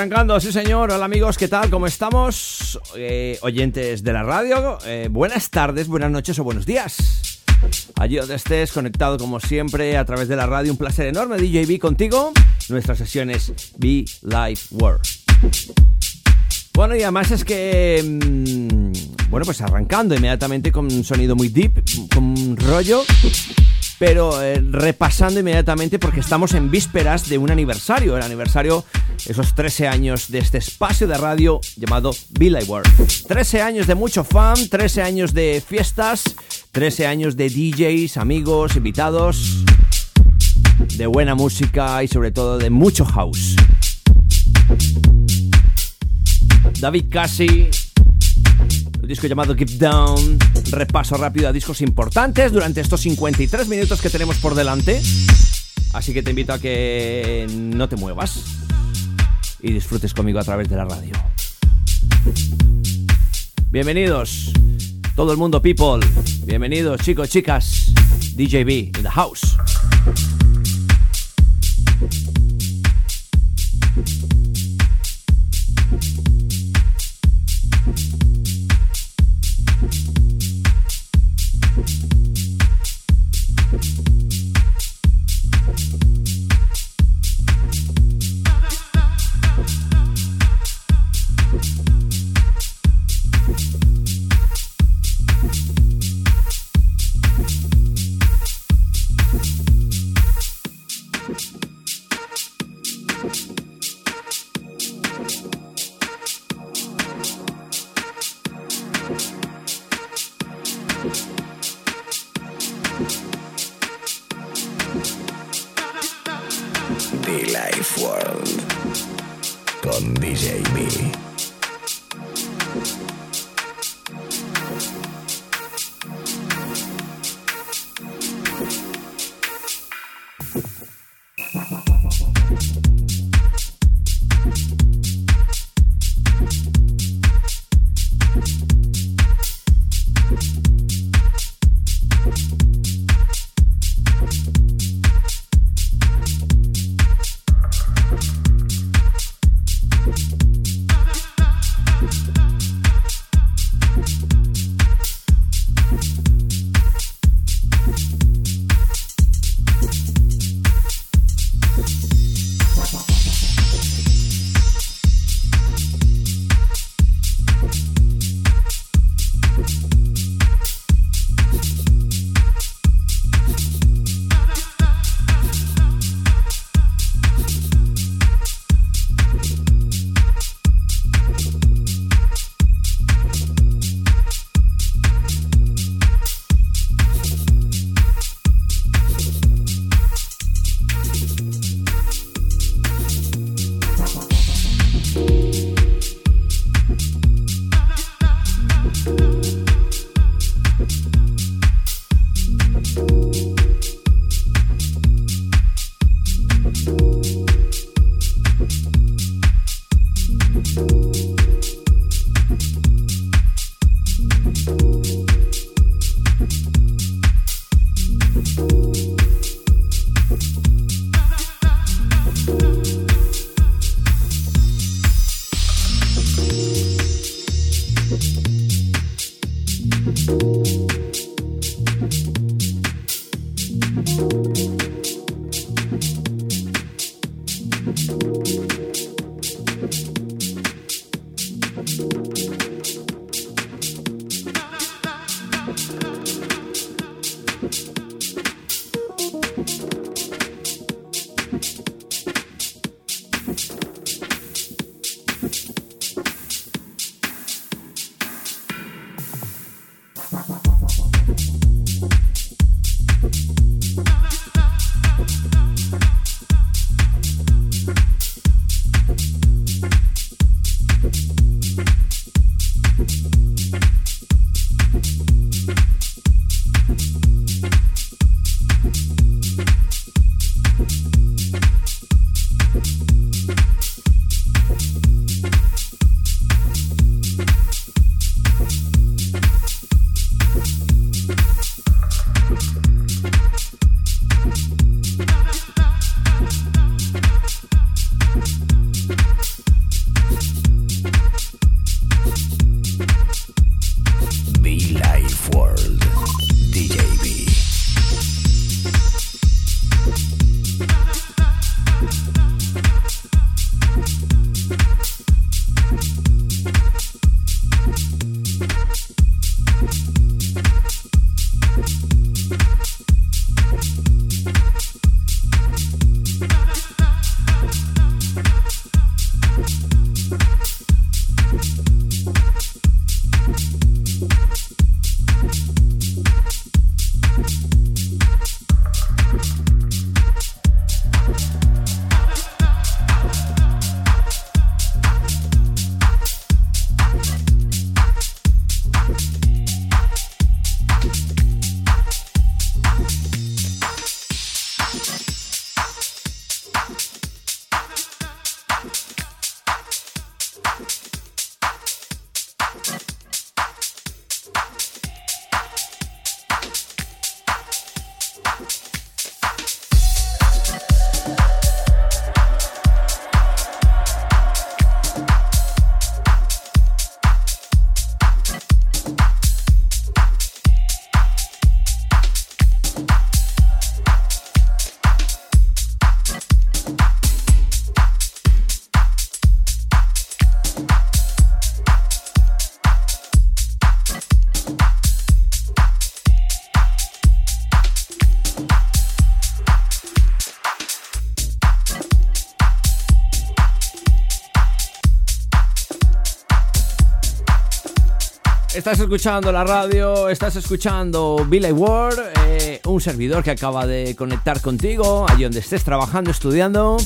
Arrancando, sí señor. Hola amigos, ¿qué tal? ¿Cómo estamos? Eh, oyentes de la radio, eh, buenas tardes, buenas noches o buenos días. Allí donde estés, conectado como siempre a través de la radio, un placer enorme, DJB contigo. Nuestras sesiones Be Live World. Bueno, y además es que, mm, bueno, pues arrancando inmediatamente con un sonido muy deep, con un rollo pero eh, repasando inmediatamente porque estamos en vísperas de un aniversario, el aniversario, esos 13 años de este espacio de radio llamado Billy World. 13 años de mucho fan, 13 años de fiestas, 13 años de DJs, amigos, invitados, de buena música y sobre todo de mucho house. David Cassi, un disco llamado Keep Down, repaso rápido a discos importantes durante estos 53 minutos que tenemos por delante. Así que te invito a que no te muevas y disfrutes conmigo a través de la radio. Bienvenidos, todo el mundo, people. Bienvenidos, chicos, chicas. DJB in the house. Estás escuchando la radio, estás escuchando Billy Ward, eh, un servidor que acaba de conectar contigo, allí donde estés trabajando, estudiando.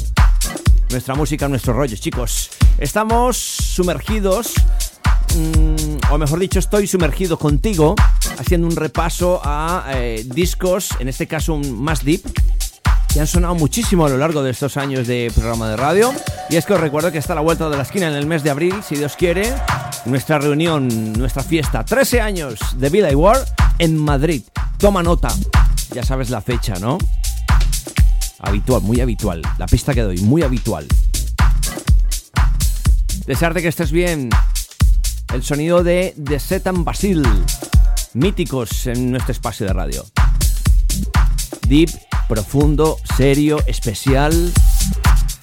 Nuestra música, nuestros rollos, chicos. Estamos sumergidos, mm, o mejor dicho, estoy sumergido contigo, haciendo un repaso a eh, discos, en este caso un más deep, que han sonado muchísimo a lo largo de estos años de programa de radio. Y es que os recuerdo que está a la vuelta de la esquina en el mes de abril, si Dios quiere, nuestra reunión, nuestra fiesta. 13 años de Vida y War en Madrid. Toma nota. Ya sabes la fecha, ¿no? Habitual, muy habitual. La pista que doy, muy habitual. Desearte que estés bien. El sonido de The Setan Basil. Míticos en nuestro espacio de radio. Deep profundo, serio, especial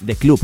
de club.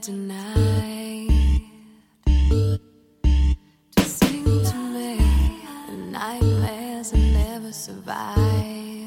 Tonight, to sing to me the nightmares I never survive.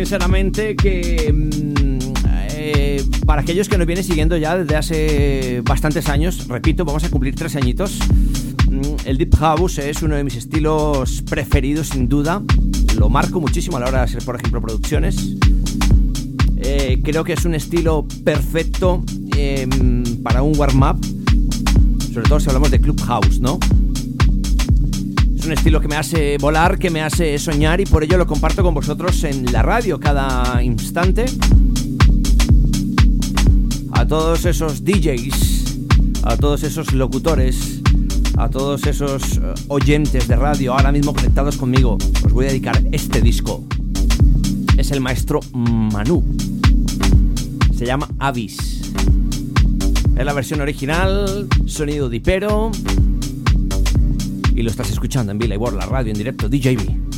Sinceramente que mm, eh, para aquellos que nos vienen siguiendo ya desde hace bastantes años, repito, vamos a cumplir tres añitos, mm, el Deep House es uno de mis estilos preferidos sin duda, lo marco muchísimo a la hora de hacer, por ejemplo, producciones. Eh, creo que es un estilo perfecto em, para un warm-up, sobre todo si hablamos de Club House, ¿no? Es un estilo que me hace volar, que me hace soñar y por ello lo comparto con vosotros en la radio cada instante. A todos esos DJs, a todos esos locutores, a todos esos eh, oyentes de radio ahora mismo conectados conmigo, os voy a dedicar este disco. Es el maestro Manu. Se llama Avis. Es la versión original, sonido dipero y lo estás escuchando en World, la radio en directo DJB.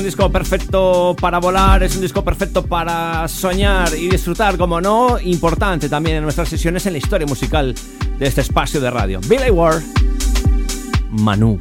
Un disco perfecto para volar, es un disco perfecto para soñar y disfrutar, como no, importante también en nuestras sesiones en la historia musical de este espacio de radio. Billy Ward, Manu.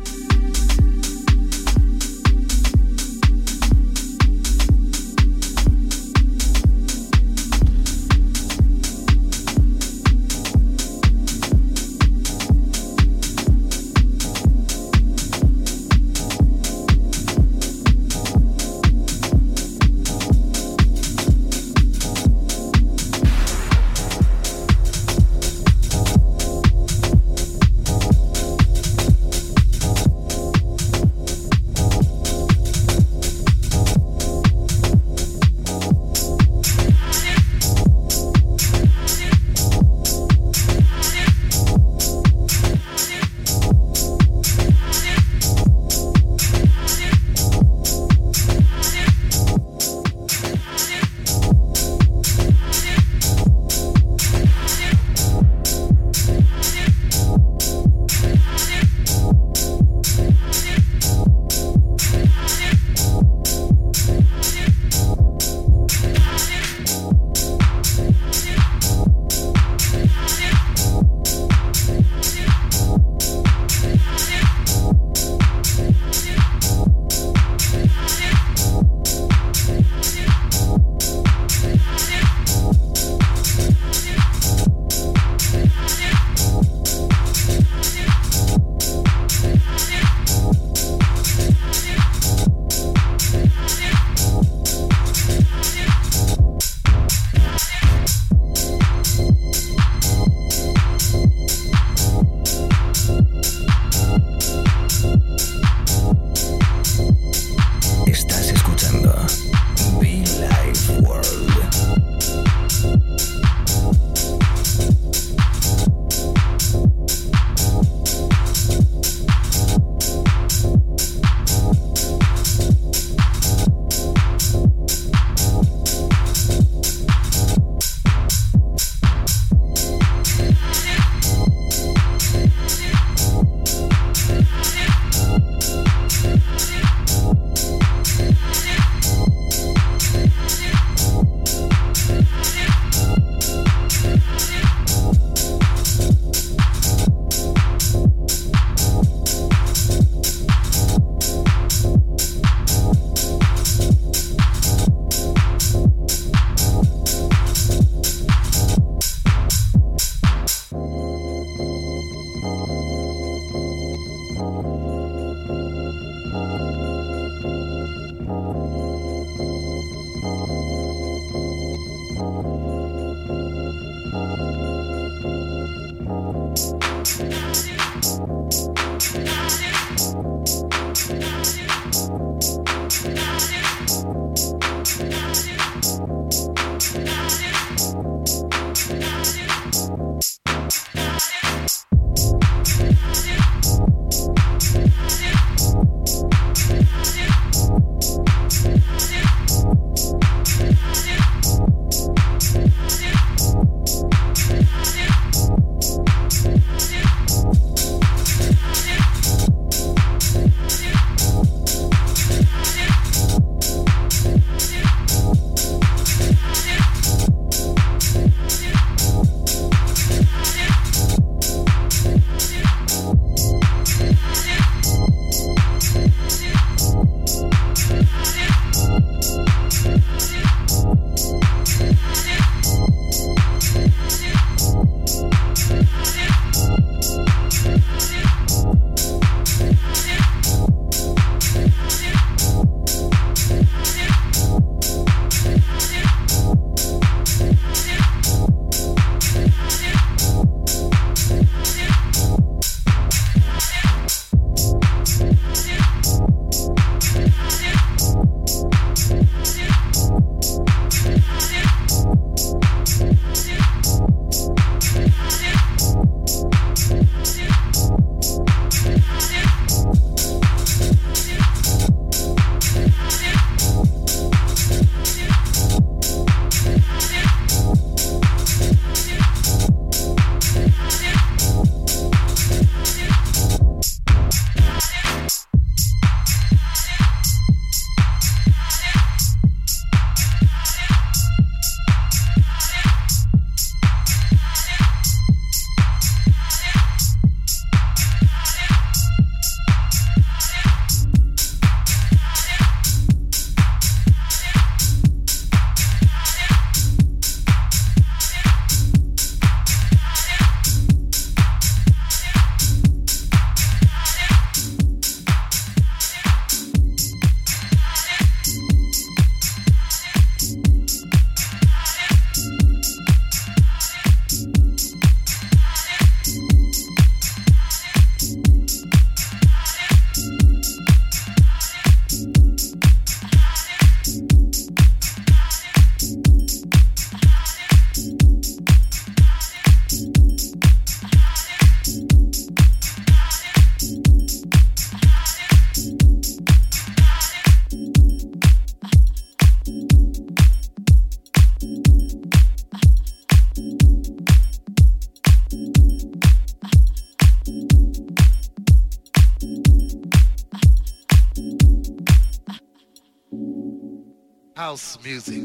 music.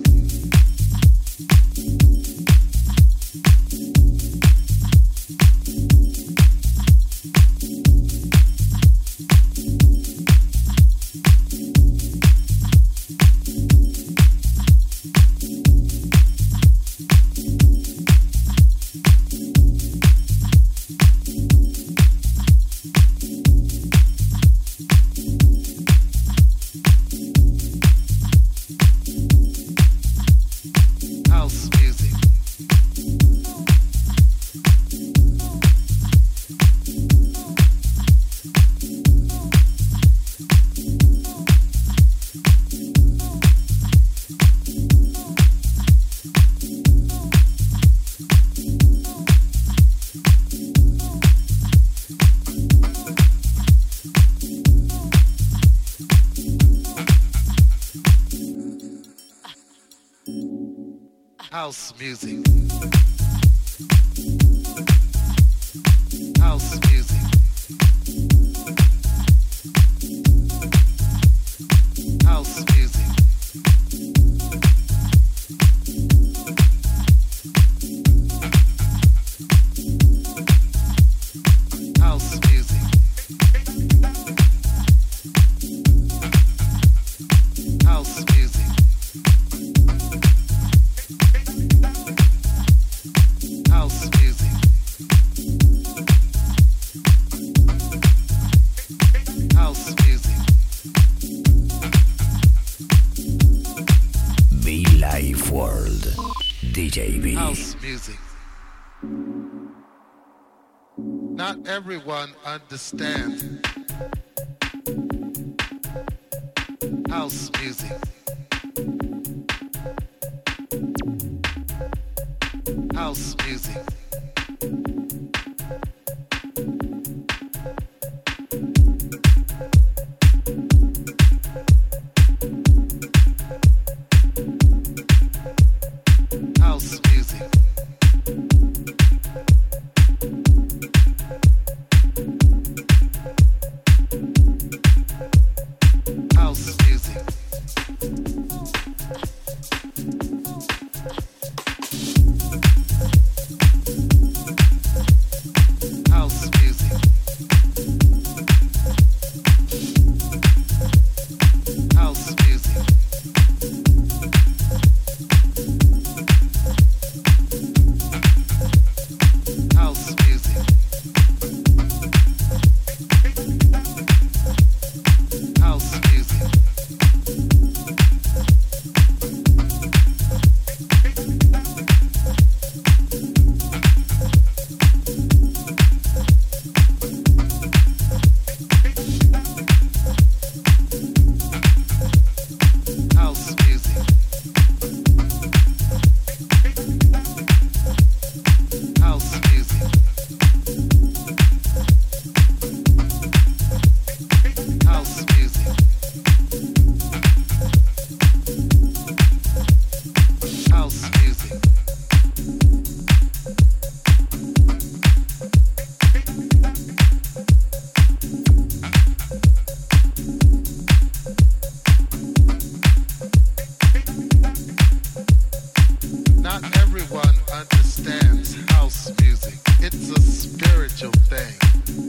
house music. everyone understand house music. understands house music. It's a spiritual thing.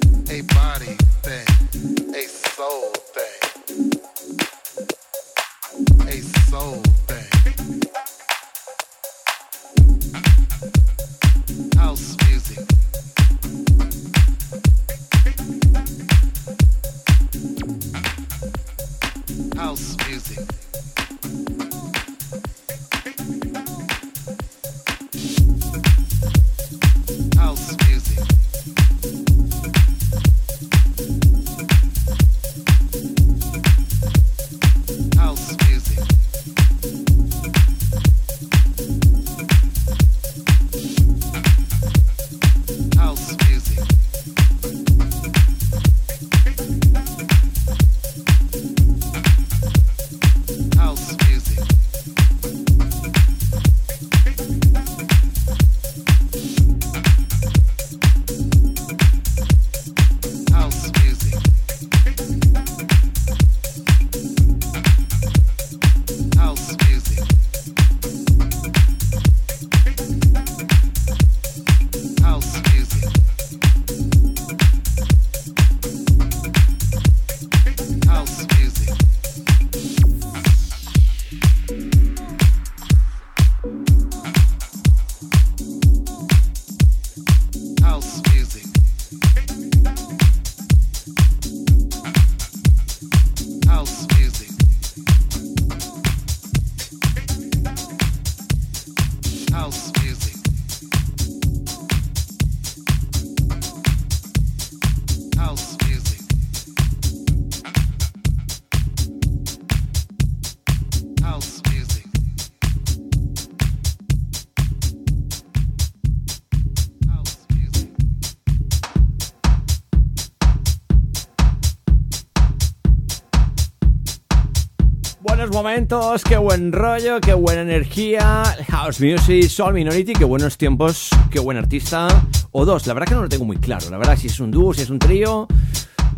Momentos, qué buen rollo, qué buena energía. House Music, Soul Minority, qué buenos tiempos, qué buen artista. O dos, la verdad que no lo tengo muy claro. La verdad, si es un dúo, si es un trío.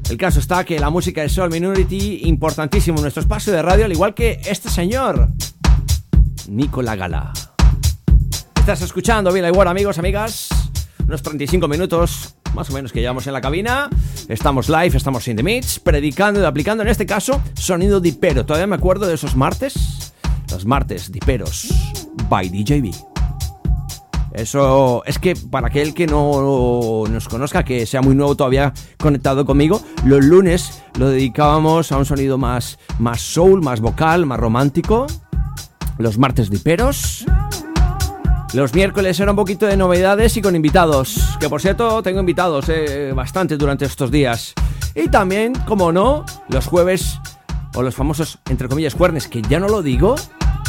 El caso está que la música de Soul Minority, importantísimo en nuestro espacio de radio, al igual que este señor, Nicola Gala. Estás escuchando Vila igual, amigos, amigas. Unos 35 minutos más o menos que llevamos en la cabina. Estamos live, estamos in the mix, predicando y aplicando en este caso sonido dipero. Todavía me acuerdo de esos martes, los martes diperos by DJB. Eso es que para aquel que no nos conozca, que sea muy nuevo todavía conectado conmigo, los lunes lo dedicábamos a un sonido más, más soul, más vocal, más romántico. Los martes diperos. Los miércoles era un poquito de novedades y con invitados. Que por cierto, tengo invitados eh, bastante durante estos días. Y también, como no, los jueves o los famosos, entre comillas, cuernes, que ya no lo digo,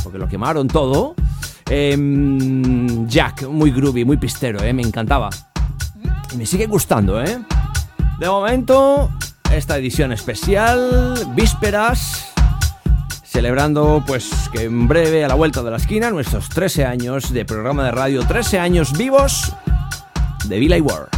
porque lo quemaron todo. Em, Jack, muy groovy, muy pistero, eh, me encantaba. Y me sigue gustando, ¿eh? De momento, esta edición especial, vísperas, celebrando pues que en breve a la vuelta de la esquina nuestros 13 años de programa de radio, 13 años vivos de Villa War.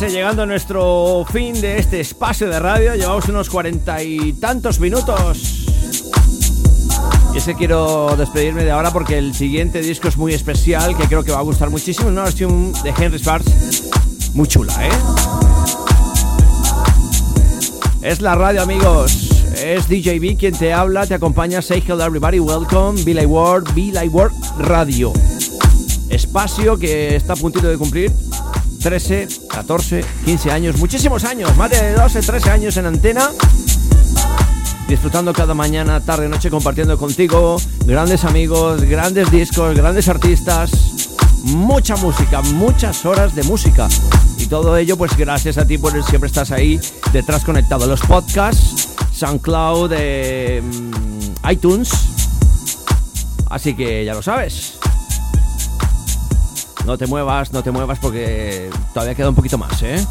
Casi llegando a nuestro fin de este espacio de radio, llevamos unos cuarenta y tantos minutos. Y ese quiero despedirme de ahora porque el siguiente disco es muy especial, que creo que va a gustar muchísimo. Una versión de Henry Sparks muy chula, ¿eh? Es la radio, amigos. Es DJB quien te habla, te acompaña. Say hello everybody, welcome. Be Like World, Be Like World Radio. Espacio que está a puntito de cumplir 13, 14, 15 años, muchísimos años, más de 12, 13 años en antena. Disfrutando cada mañana, tarde, noche, compartiendo contigo grandes amigos, grandes discos, grandes artistas, mucha música, muchas horas de música. Y todo ello, pues gracias a ti, por siempre estás ahí detrás conectado. Los podcasts, SoundCloud, eh, iTunes. Así que ya lo sabes. No te muevas, no te muevas porque todavía queda un poquito más, ¿eh?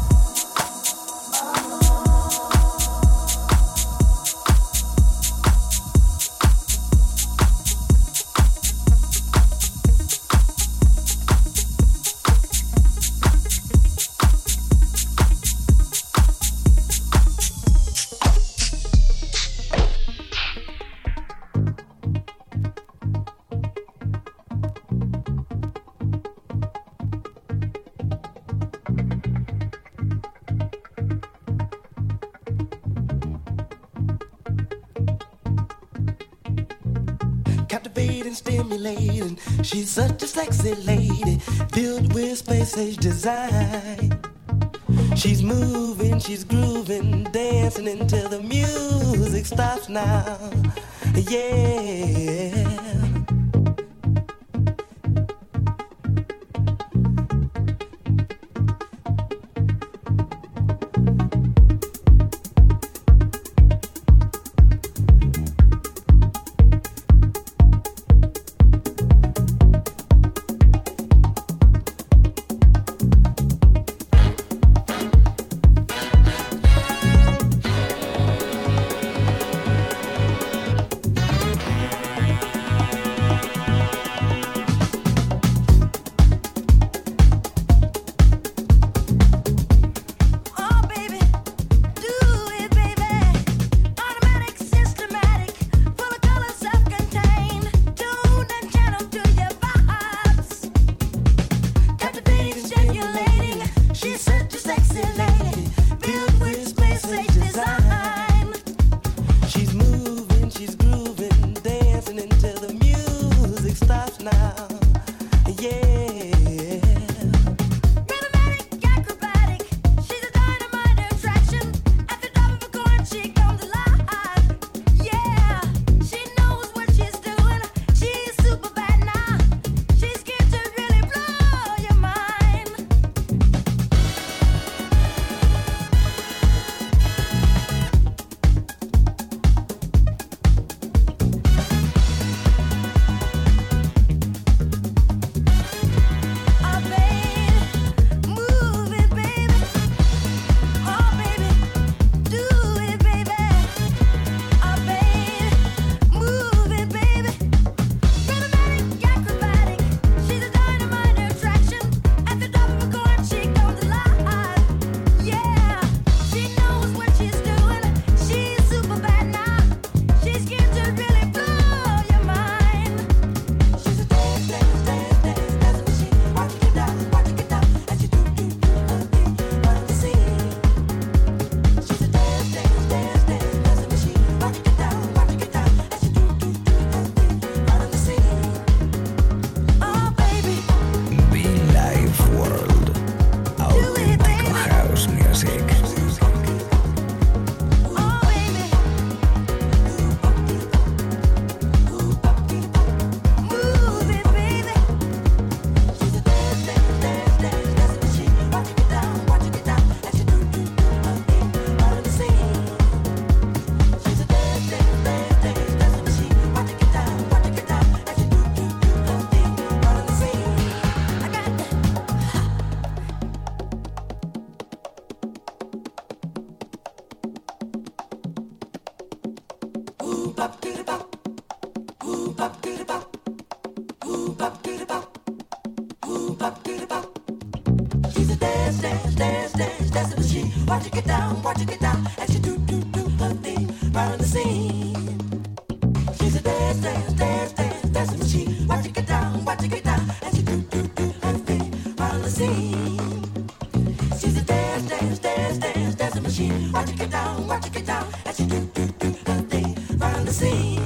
With space age design. She's moving, she's grooving, dancing until the music stops now. Yeah. see.